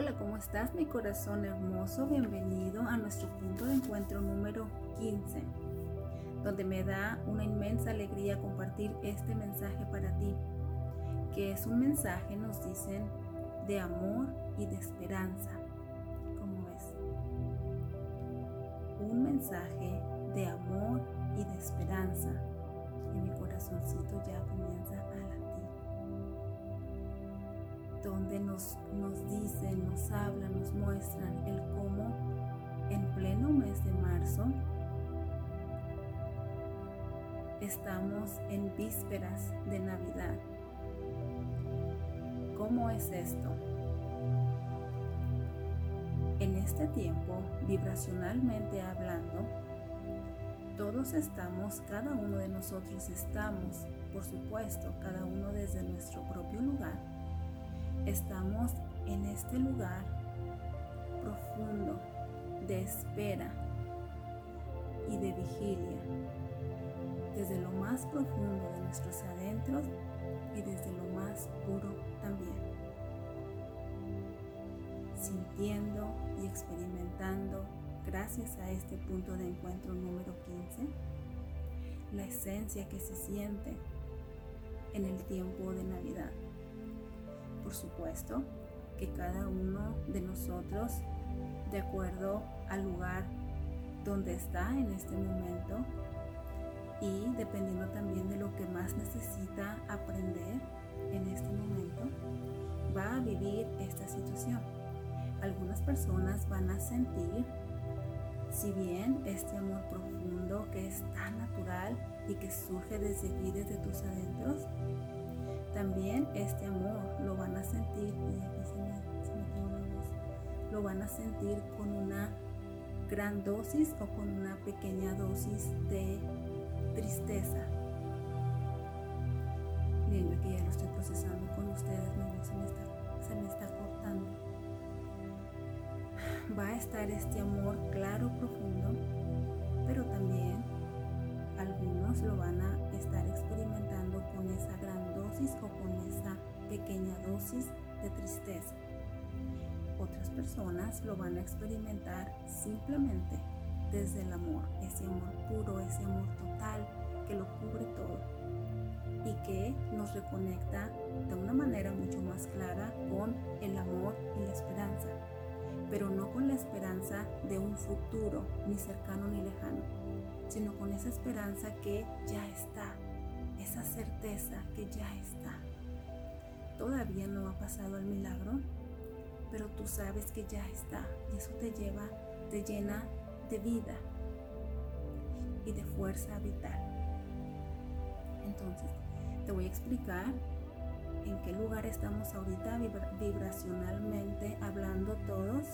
Hola, ¿cómo estás mi corazón hermoso? Bienvenido a nuestro punto de encuentro número 15, donde me da una inmensa alegría compartir este mensaje para ti, que es un mensaje, nos dicen, de amor y de esperanza. ¿Cómo ves? Un mensaje de amor y de esperanza. Y mi corazoncito ya comienza a donde nos, nos dicen, nos hablan, nos muestran el cómo en pleno mes de marzo estamos en vísperas de Navidad. ¿Cómo es esto? En este tiempo, vibracionalmente hablando, todos estamos, cada uno de nosotros estamos, por supuesto, cada uno desde nuestro propio lugar, Estamos en este lugar profundo de espera y de vigilia, desde lo más profundo de nuestros adentros y desde lo más puro también, sintiendo y experimentando, gracias a este punto de encuentro número 15, la esencia que se siente en el tiempo de Navidad por supuesto, que cada uno de nosotros, de acuerdo al lugar donde está en este momento y dependiendo también de lo que más necesita aprender en este momento, va a vivir esta situación. Algunas personas van a sentir, si bien este amor profundo que es tan natural y que surge desde aquí, desde tus adentros, también este amor lo van a sentir, lo van a sentir con una gran dosis o con una pequeña dosis de tristeza. Bien, yo aquí ya lo estoy procesando con ustedes, se me está, se me está cortando. Va a estar este amor claro, profundo, pero también algunos lo van a estar experimentando con esa gran o con esa pequeña dosis de tristeza. Otras personas lo van a experimentar simplemente desde el amor, ese amor puro, ese amor total que lo cubre todo y que nos reconecta de una manera mucho más clara con el amor y la esperanza, pero no con la esperanza de un futuro ni cercano ni lejano, sino con esa esperanza que ya está, certeza que ya está. Todavía no ha pasado el milagro, pero tú sabes que ya está y eso te lleva, te llena de vida y de fuerza vital. Entonces, te voy a explicar en qué lugar estamos ahorita vibracionalmente hablando todos.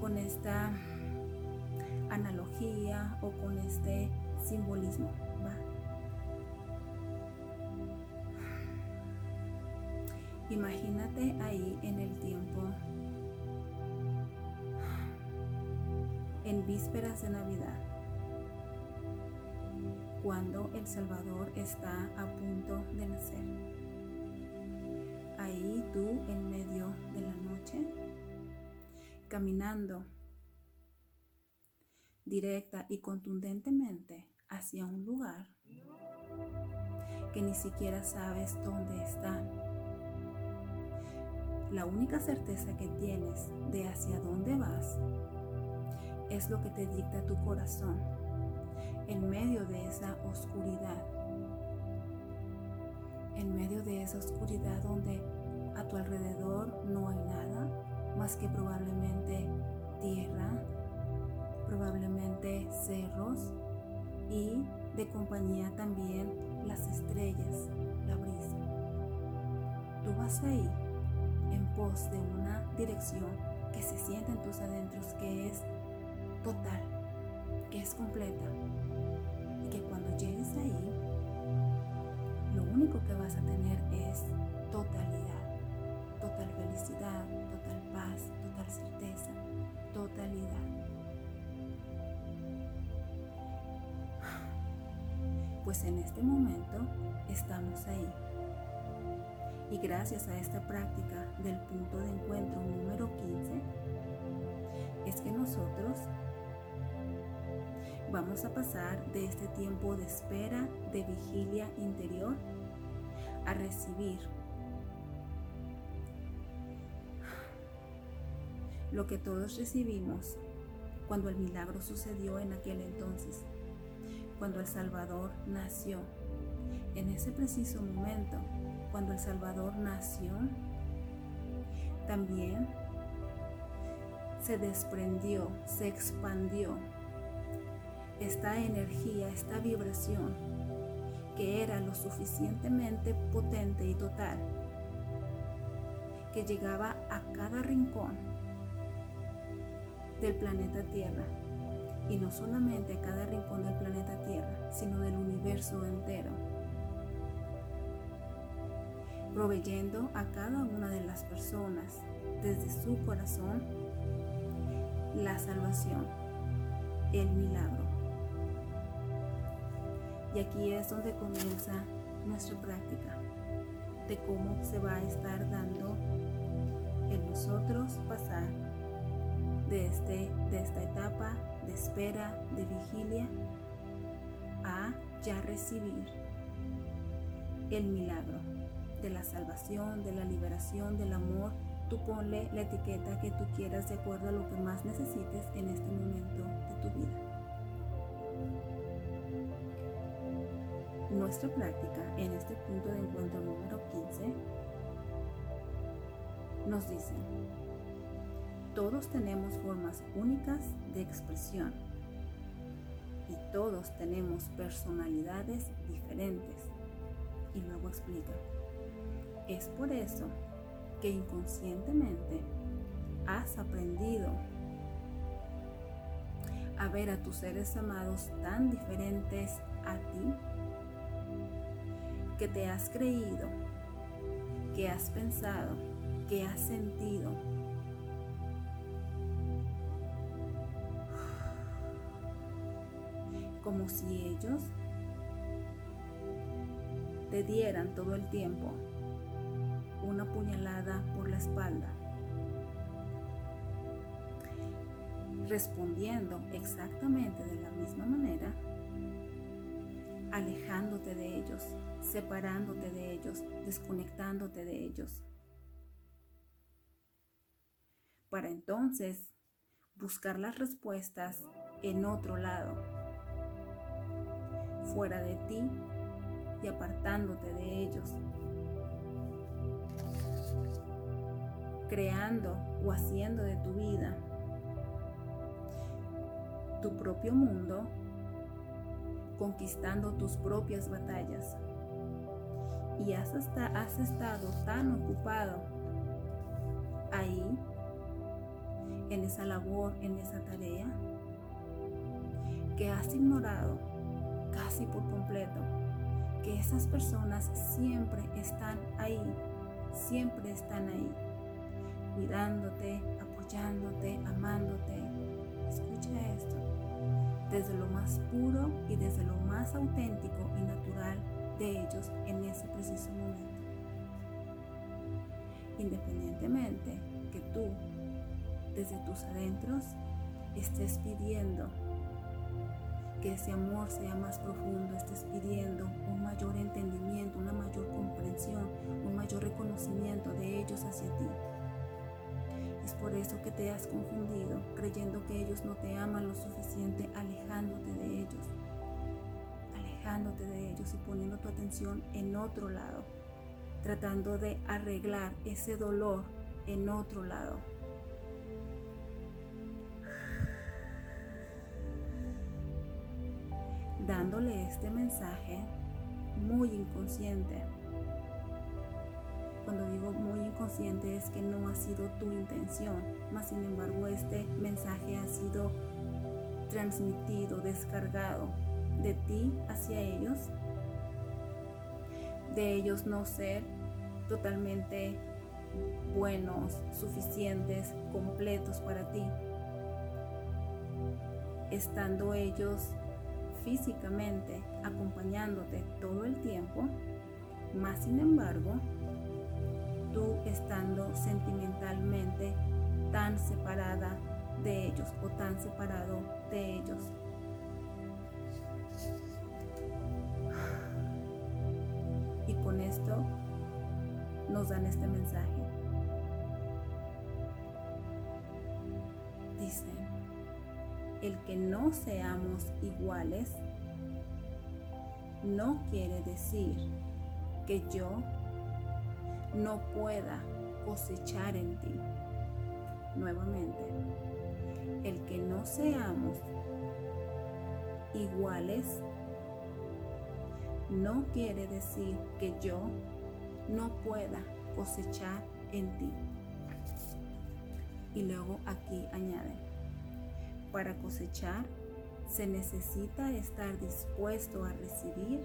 Con esta analogía o con este simbolismo. Imagínate ahí en el tiempo, en vísperas de Navidad, cuando el Salvador está a punto de nacer. Ahí tú en medio de la noche, caminando directa y contundentemente hacia un lugar que ni siquiera sabes dónde está. La única certeza que tienes de hacia dónde vas es lo que te dicta tu corazón en medio de esa oscuridad. En medio de esa oscuridad donde a tu alrededor no hay nada más que probablemente tierra, probablemente cerros y de compañía también las estrellas, la brisa. Tú vas ahí pos de una dirección que se siente en tus adentros que es total, que es completa y que cuando llegues ahí, lo único que vas a tener es totalidad, total felicidad, total paz, total certeza, totalidad. Pues en este momento estamos ahí. Y gracias a esta práctica del punto de encuentro número 15, es que nosotros vamos a pasar de este tiempo de espera, de vigilia interior, a recibir lo que todos recibimos cuando el milagro sucedió en aquel entonces, cuando el Salvador nació. En ese preciso momento, cuando el Salvador nació, también se desprendió, se expandió esta energía, esta vibración que era lo suficientemente potente y total, que llegaba a cada rincón del planeta Tierra, y no solamente a cada rincón del planeta Tierra, sino del universo entero, proveyendo a cada una de las personas desde su corazón la salvación, el milagro. Y aquí es donde comienza nuestra práctica de cómo se va a estar dando en nosotros pasar de, este, de esta etapa de espera, de vigilia, a ya recibir el milagro de la salvación, de la liberación, del amor. Tú ponle la etiqueta que tú quieras de acuerdo a lo que más necesites en este momento de tu vida. Nuestra práctica en este punto de encuentro número 15 nos dice, todos tenemos formas únicas de expresión y todos tenemos personalidades diferentes. Y luego explica, es por eso que inconscientemente has aprendido a ver a tus seres amados tan diferentes a ti que te has creído, que has pensado, que has sentido. Como si ellos te dieran todo el tiempo una puñalada por la espalda, respondiendo exactamente de la misma manera alejándote de ellos, separándote de ellos, desconectándote de ellos. Para entonces buscar las respuestas en otro lado, fuera de ti y apartándote de ellos, creando o haciendo de tu vida tu propio mundo conquistando tus propias batallas. Y has, hasta, has estado tan ocupado ahí, en esa labor, en esa tarea, que has ignorado casi por completo que esas personas siempre están ahí, siempre están ahí, cuidándote, apoyándote, amándote. Escucha esto desde lo más puro y desde lo más auténtico y natural de ellos en ese preciso momento. Independientemente que tú, desde tus adentros, estés pidiendo que ese amor sea más profundo, estés pidiendo un mayor entendimiento, una mayor comprensión, un mayor reconocimiento de ellos hacia ti por eso que te has confundido, creyendo que ellos no te aman lo suficiente, alejándote de ellos, alejándote de ellos y poniendo tu atención en otro lado, tratando de arreglar ese dolor en otro lado. Dándole este mensaje muy inconsciente cuando digo muy inconsciente es que no ha sido tu intención, mas sin embargo este mensaje ha sido transmitido, descargado de ti hacia ellos, de ellos no ser totalmente buenos, suficientes, completos para ti, estando ellos físicamente acompañándote todo el tiempo, más sin embargo, estando sentimentalmente tan separada de ellos o tan separado de ellos. Y con esto nos dan este mensaje. Dice, el que no seamos iguales no quiere decir que yo no pueda cosechar en ti. Nuevamente, el que no seamos iguales no quiere decir que yo no pueda cosechar en ti. Y luego aquí añade, para cosechar se necesita estar dispuesto a recibir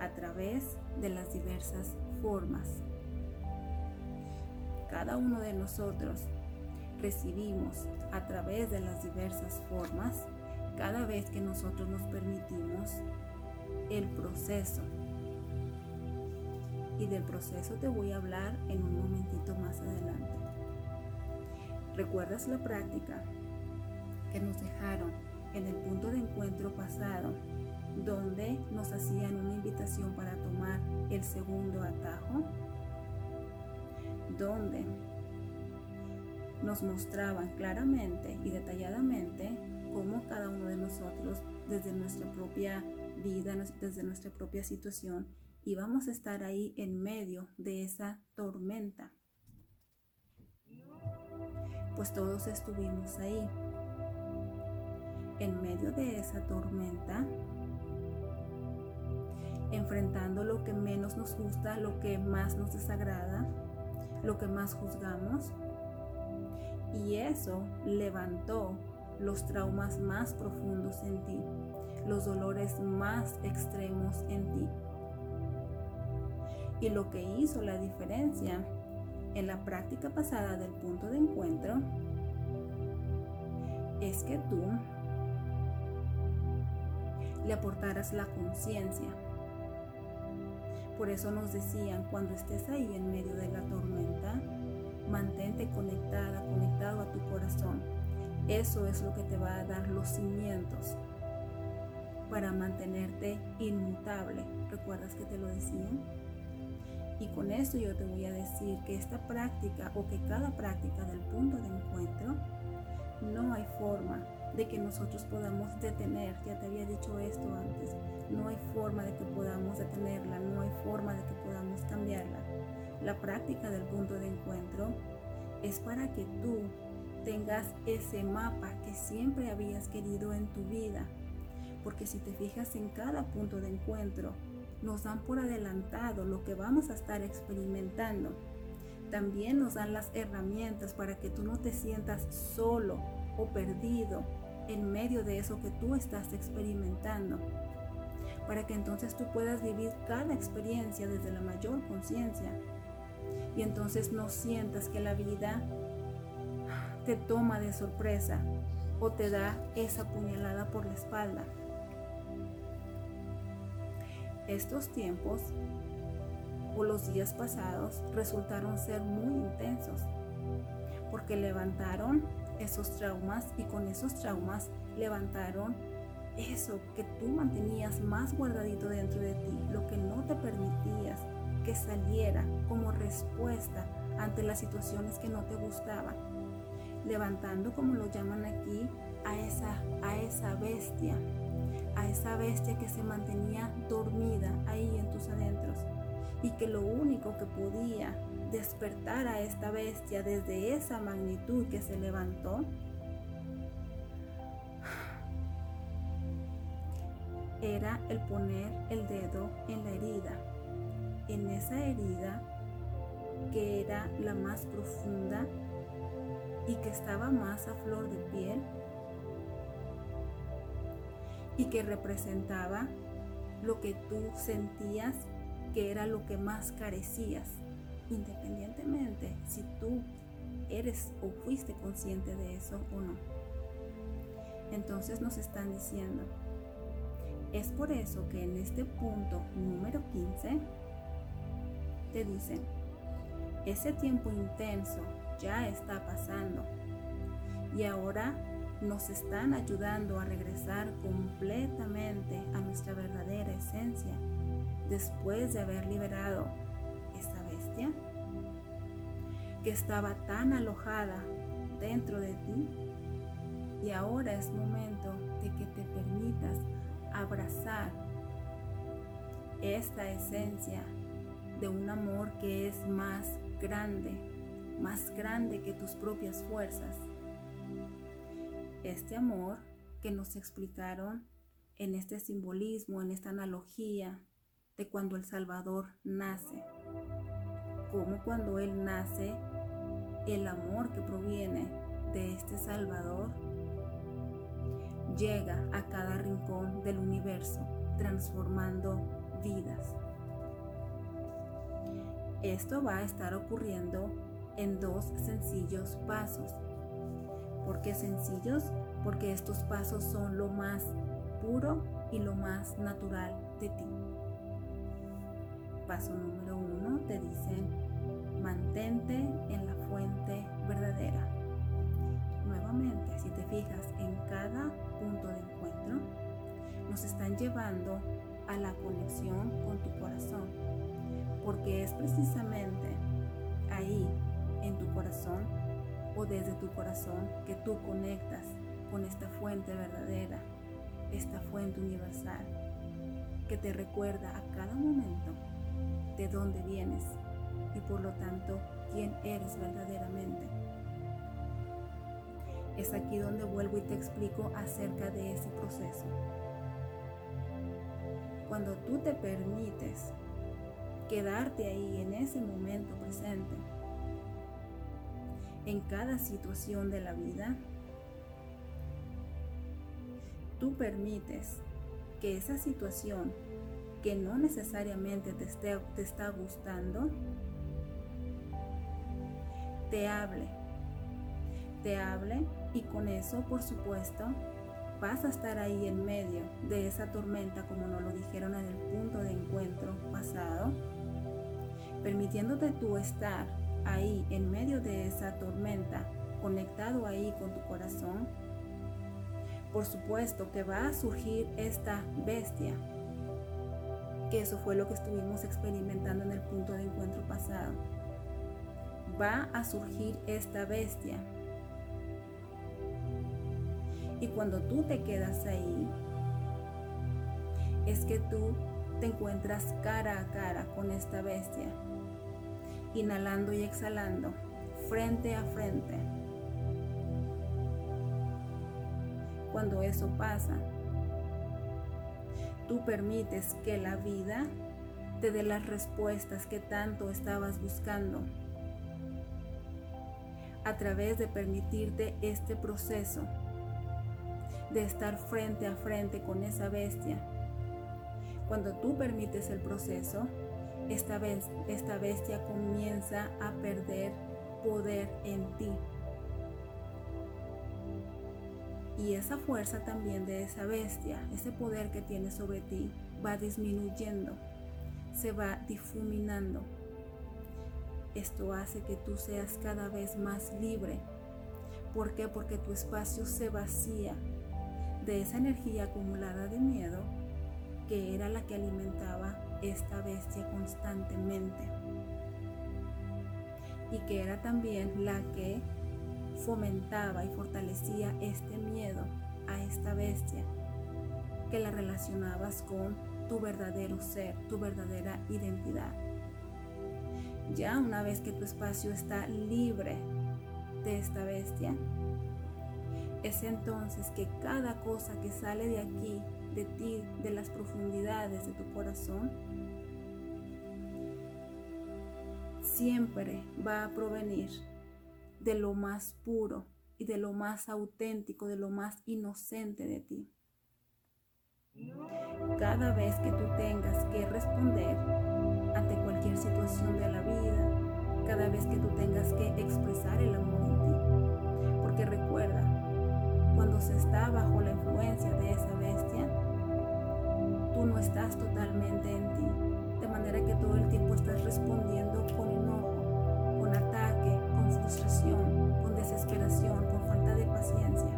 a través de las diversas formas. Cada uno de nosotros recibimos a través de las diversas formas cada vez que nosotros nos permitimos el proceso. Y del proceso te voy a hablar en un momentito más adelante. ¿Recuerdas la práctica que nos dejaron en el punto de encuentro pasado, donde nos hacían una invitación para tomar el segundo atajo? Donde nos mostraban claramente y detalladamente cómo cada uno de nosotros, desde nuestra propia vida, desde nuestra propia situación, íbamos a estar ahí en medio de esa tormenta. Pues todos estuvimos ahí, en medio de esa tormenta, enfrentando lo que menos nos gusta, lo que más nos desagrada, lo que más juzgamos, y eso levantó los traumas más profundos en ti, los dolores más extremos en ti. Y lo que hizo la diferencia en la práctica pasada del punto de encuentro es que tú le aportaras la conciencia. Por eso nos decían, cuando estés ahí en medio de la tormenta, Mantente conectada, conectado a tu corazón. Eso es lo que te va a dar los cimientos para mantenerte inmutable. ¿Recuerdas que te lo decían? Y con esto yo te voy a decir que esta práctica o que cada práctica del punto de encuentro, no hay forma de que nosotros podamos detener. Ya te había dicho esto antes. No hay forma de que podamos detenerla, no hay forma de que podamos cambiarla. La práctica del punto de encuentro es para que tú tengas ese mapa que siempre habías querido en tu vida. Porque si te fijas en cada punto de encuentro, nos dan por adelantado lo que vamos a estar experimentando. También nos dan las herramientas para que tú no te sientas solo o perdido en medio de eso que tú estás experimentando. Para que entonces tú puedas vivir cada experiencia desde la mayor conciencia y entonces no sientas que la vida te toma de sorpresa o te da esa puñalada por la espalda. Estos tiempos o los días pasados resultaron ser muy intensos porque levantaron esos traumas y con esos traumas levantaron eso que tú mantenías más guardadito dentro de ti, lo que no te permitías que saliera como respuesta ante las situaciones que no te gustaban, levantando, como lo llaman aquí, a esa, a esa bestia, a esa bestia que se mantenía dormida ahí en tus adentros y que lo único que podía despertar a esta bestia desde esa magnitud que se levantó era el poner el dedo en la herida en esa herida que era la más profunda y que estaba más a flor de piel y que representaba lo que tú sentías que era lo que más carecías, independientemente si tú eres o fuiste consciente de eso o no. Entonces nos están diciendo, es por eso que en este punto número 15, te dicen, ese tiempo intenso ya está pasando y ahora nos están ayudando a regresar completamente a nuestra verdadera esencia después de haber liberado esa bestia que estaba tan alojada dentro de ti. Y ahora es momento de que te permitas abrazar esta esencia de un amor que es más grande, más grande que tus propias fuerzas. Este amor que nos explicaron en este simbolismo, en esta analogía de cuando el Salvador nace, como cuando Él nace, el amor que proviene de este Salvador llega a cada rincón del universo, transformando vidas. Esto va a estar ocurriendo en dos sencillos pasos. ¿Por qué sencillos? Porque estos pasos son lo más puro y lo más natural de ti. Paso número uno te dicen, mantente en la fuente verdadera. Nuevamente, si te fijas en cada punto de encuentro, nos están llevando a la conexión con tu corazón, porque es precisamente ahí, en tu corazón o desde tu corazón, que tú conectas con esta fuente verdadera, esta fuente universal, que te recuerda a cada momento de dónde vienes y por lo tanto quién eres verdaderamente. Es aquí donde vuelvo y te explico acerca de ese proceso. Cuando tú te permites quedarte ahí en ese momento presente, en cada situación de la vida, tú permites que esa situación que no necesariamente te, te está gustando, te hable. Te hable y con eso, por supuesto, vas a estar ahí en medio de esa tormenta, como nos lo dijeron en el punto de encuentro pasado, permitiéndote tú estar ahí en medio de esa tormenta, conectado ahí con tu corazón. Por supuesto que va a surgir esta bestia, que eso fue lo que estuvimos experimentando en el punto de encuentro pasado. Va a surgir esta bestia y cuando tú te quedas ahí, es que tú te encuentras cara a cara con esta bestia, inhalando y exhalando, frente a frente. Cuando eso pasa, tú permites que la vida te dé las respuestas que tanto estabas buscando a través de permitirte este proceso de estar frente a frente con esa bestia. Cuando tú permites el proceso, esta, vez, esta bestia comienza a perder poder en ti. Y esa fuerza también de esa bestia, ese poder que tiene sobre ti, va disminuyendo, se va difuminando. Esto hace que tú seas cada vez más libre. ¿Por qué? Porque tu espacio se vacía de esa energía acumulada de miedo que era la que alimentaba esta bestia constantemente y que era también la que fomentaba y fortalecía este miedo a esta bestia que la relacionabas con tu verdadero ser, tu verdadera identidad. Ya una vez que tu espacio está libre de esta bestia, es entonces que cada cosa que sale de aquí, de ti, de las profundidades de tu corazón, siempre va a provenir de lo más puro y de lo más auténtico, de lo más inocente de ti. Cada vez que tú tengas que responder ante cualquier situación de la vida, cada vez que tú tengas que expresar el amor cuando se está bajo la influencia de esa bestia, tú no estás totalmente en ti, de manera que todo el tiempo estás respondiendo con enojo, con ataque, con frustración, con desesperación, con falta de paciencia,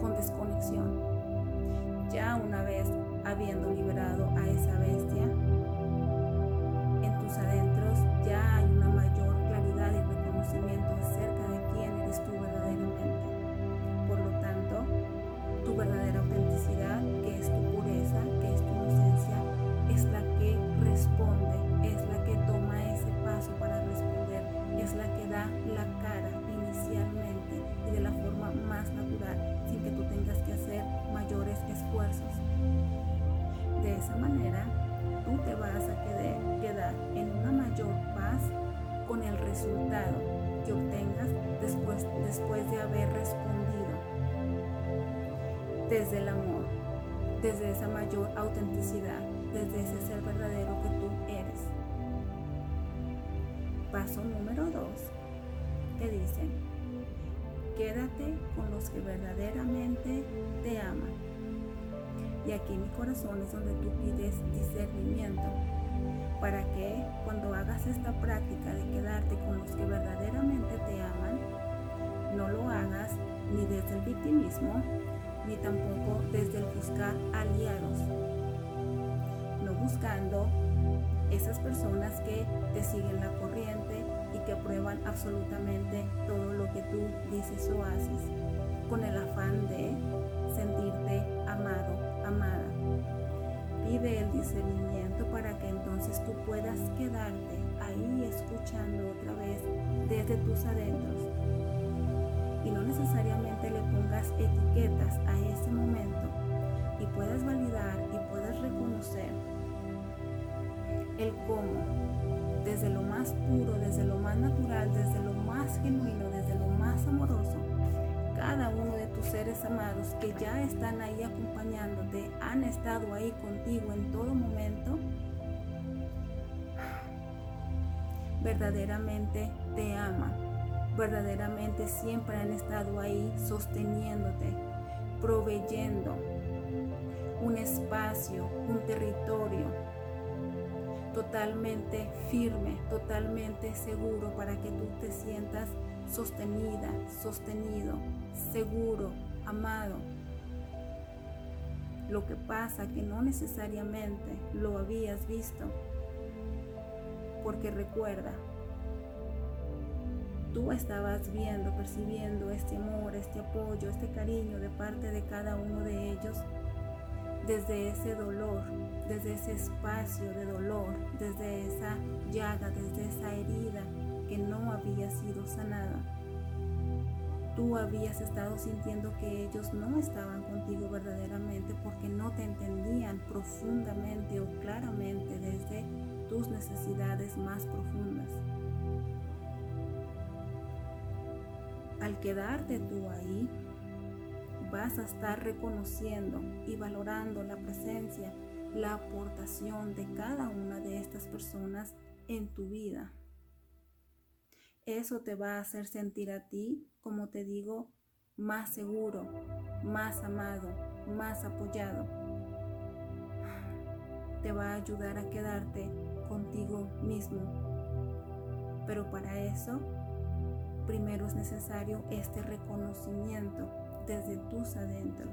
con desconexión. Ya una vez habiendo liberado a esa bestia, en tus adentros ya hay una mayor desde el amor, desde esa mayor autenticidad, desde ese ser verdadero que tú eres. Paso número dos, te dicen, quédate con los que verdaderamente te aman y aquí mi corazón es donde tú pides discernimiento para que cuando hagas esta práctica de quedarte con los que verdaderamente te aman, no lo hagas ni desde el victimismo, ni tampoco desde el buscar aliados, no buscando esas personas que te siguen la corriente y que aprueban absolutamente todo lo que tú dices o haces, con el afán de sentirte amado amada. Pide el discernimiento para que entonces tú puedas quedarte ahí escuchando otra vez desde tus adentros. Y no necesariamente le pongas etiquetas a ese momento y puedas validar y puedas reconocer el cómo, desde lo más puro, desde lo más natural, desde lo más genuino, desde lo más amoroso, cada uno de tus seres amados que ya están ahí acompañándote, han estado ahí contigo en todo momento, verdaderamente te aman, verdaderamente siempre han estado ahí sosteniéndote, proveyendo un espacio, un territorio totalmente firme, totalmente seguro para que tú te sientas sostenida, sostenido, seguro, amado. Lo que pasa que no necesariamente lo habías visto, porque recuerda, tú estabas viendo, percibiendo este amor, este apoyo, este cariño de parte de cada uno de ellos desde ese dolor, desde ese espacio de dolor, desde esa llaga, desde esa herida que no había sido sanada. Tú habías estado sintiendo que ellos no estaban contigo verdaderamente porque no te entendían profundamente o claramente desde tus necesidades más profundas. Al quedarte tú ahí, vas a estar reconociendo y valorando la presencia, la aportación de cada una de estas personas en tu vida. Eso te va a hacer sentir a ti, como te digo, más seguro, más amado, más apoyado. Te va a ayudar a quedarte contigo mismo. Pero para eso, primero es necesario este reconocimiento desde tus adentros.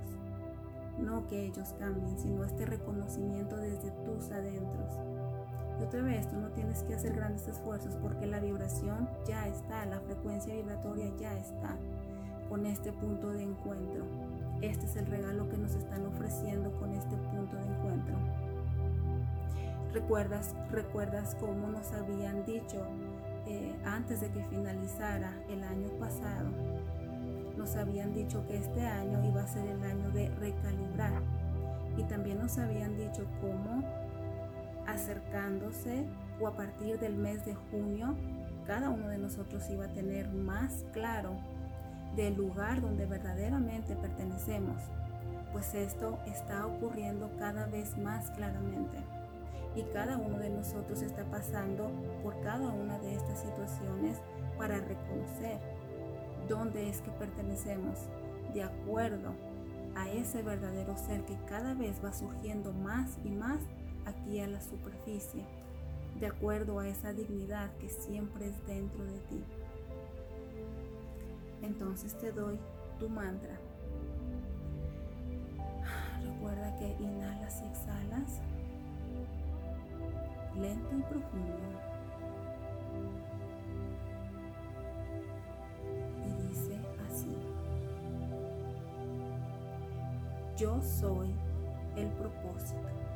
No que ellos cambien, sino este reconocimiento desde tus adentros. Y otra vez, tú no tienes que hacer grandes esfuerzos porque la vibración ya está, la frecuencia vibratoria ya está con este punto de encuentro. Este es el regalo que nos están ofreciendo con este punto de encuentro. ¿Recuerdas, recuerdas cómo nos habían dicho eh, antes de que finalizara el año pasado? Nos habían dicho que este año iba a ser el año de recalibrar. Y también nos habían dicho cómo acercándose o a partir del mes de junio, cada uno de nosotros iba a tener más claro del lugar donde verdaderamente pertenecemos, pues esto está ocurriendo cada vez más claramente. Y cada uno de nosotros está pasando por cada una de estas situaciones para reconocer dónde es que pertenecemos de acuerdo a ese verdadero ser que cada vez va surgiendo más y más aquí a la superficie, de acuerdo a esa dignidad que siempre es dentro de ti. entonces te doy tu mantra. Recuerda que inhalas y exhalas lento y profundo. Y dice así. Yo soy el propósito.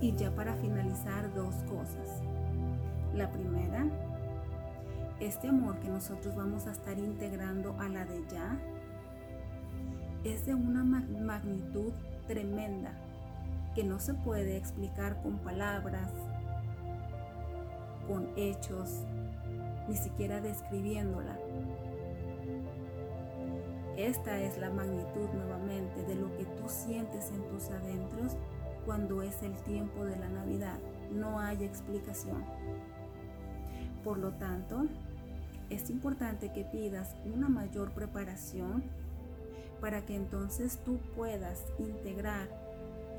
Y ya para finalizar, dos cosas. La primera, este amor que nosotros vamos a estar integrando a la de ya es de una magnitud tremenda que no se puede explicar con palabras, con hechos, ni siquiera describiéndola. Esta es la magnitud nuevamente de lo que tú sientes en tus adentros cuando es el tiempo de la Navidad. No hay explicación. Por lo tanto, es importante que pidas una mayor preparación para que entonces tú puedas integrar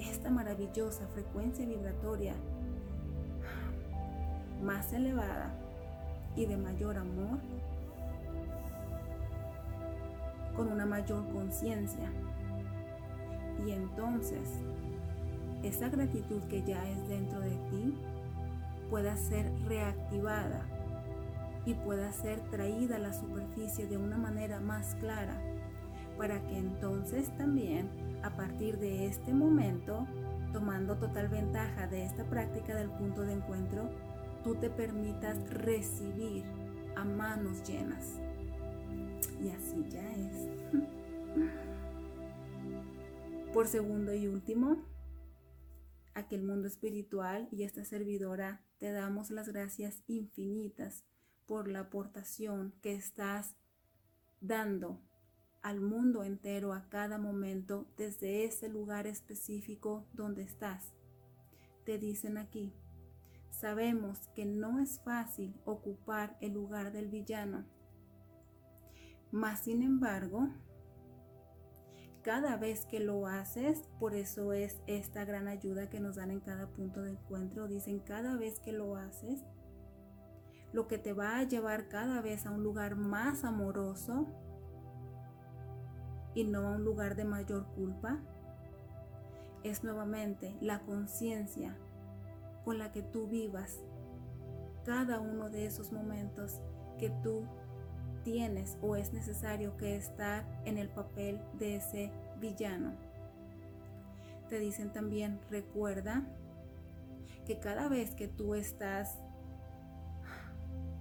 esta maravillosa frecuencia vibratoria más elevada y de mayor amor con una mayor conciencia. Y entonces esa gratitud que ya es dentro de ti pueda ser reactivada y pueda ser traída a la superficie de una manera más clara para que entonces también a partir de este momento, tomando total ventaja de esta práctica del punto de encuentro, tú te permitas recibir a manos llenas. Y así ya es. Por segundo y último, aquel mundo espiritual y esta servidora te damos las gracias infinitas por la aportación que estás dando al mundo entero a cada momento desde ese lugar específico donde estás. Te dicen aquí, sabemos que no es fácil ocupar el lugar del villano, mas sin embargo, cada vez que lo haces, por eso es esta gran ayuda que nos dan en cada punto de encuentro, dicen cada vez que lo haces, lo que te va a llevar cada vez a un lugar más amoroso, y no a un lugar de mayor culpa, es nuevamente la conciencia con la que tú vivas cada uno de esos momentos que tú tienes o es necesario que estar en el papel de ese villano. Te dicen también, recuerda que cada vez que tú estás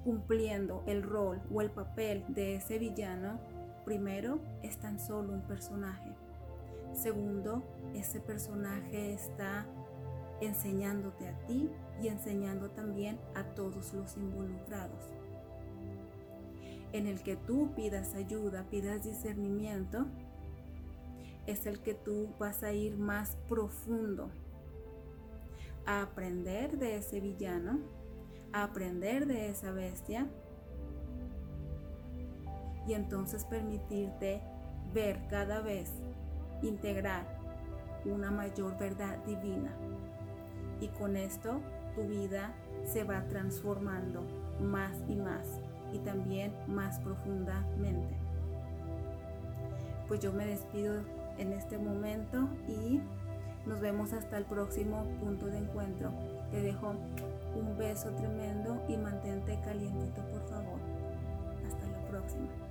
cumpliendo el rol o el papel de ese villano, Primero, es tan solo un personaje. Segundo, ese personaje está enseñándote a ti y enseñando también a todos los involucrados. En el que tú pidas ayuda, pidas discernimiento, es el que tú vas a ir más profundo a aprender de ese villano, a aprender de esa bestia y entonces permitirte ver cada vez, integrar una mayor verdad divina. Y con esto tu vida se va transformando más y más y también más profundamente. Pues yo me despido en este momento y nos vemos hasta el próximo punto de encuentro. Te dejo un beso tremendo y mantente calientito por favor. Hasta la próxima.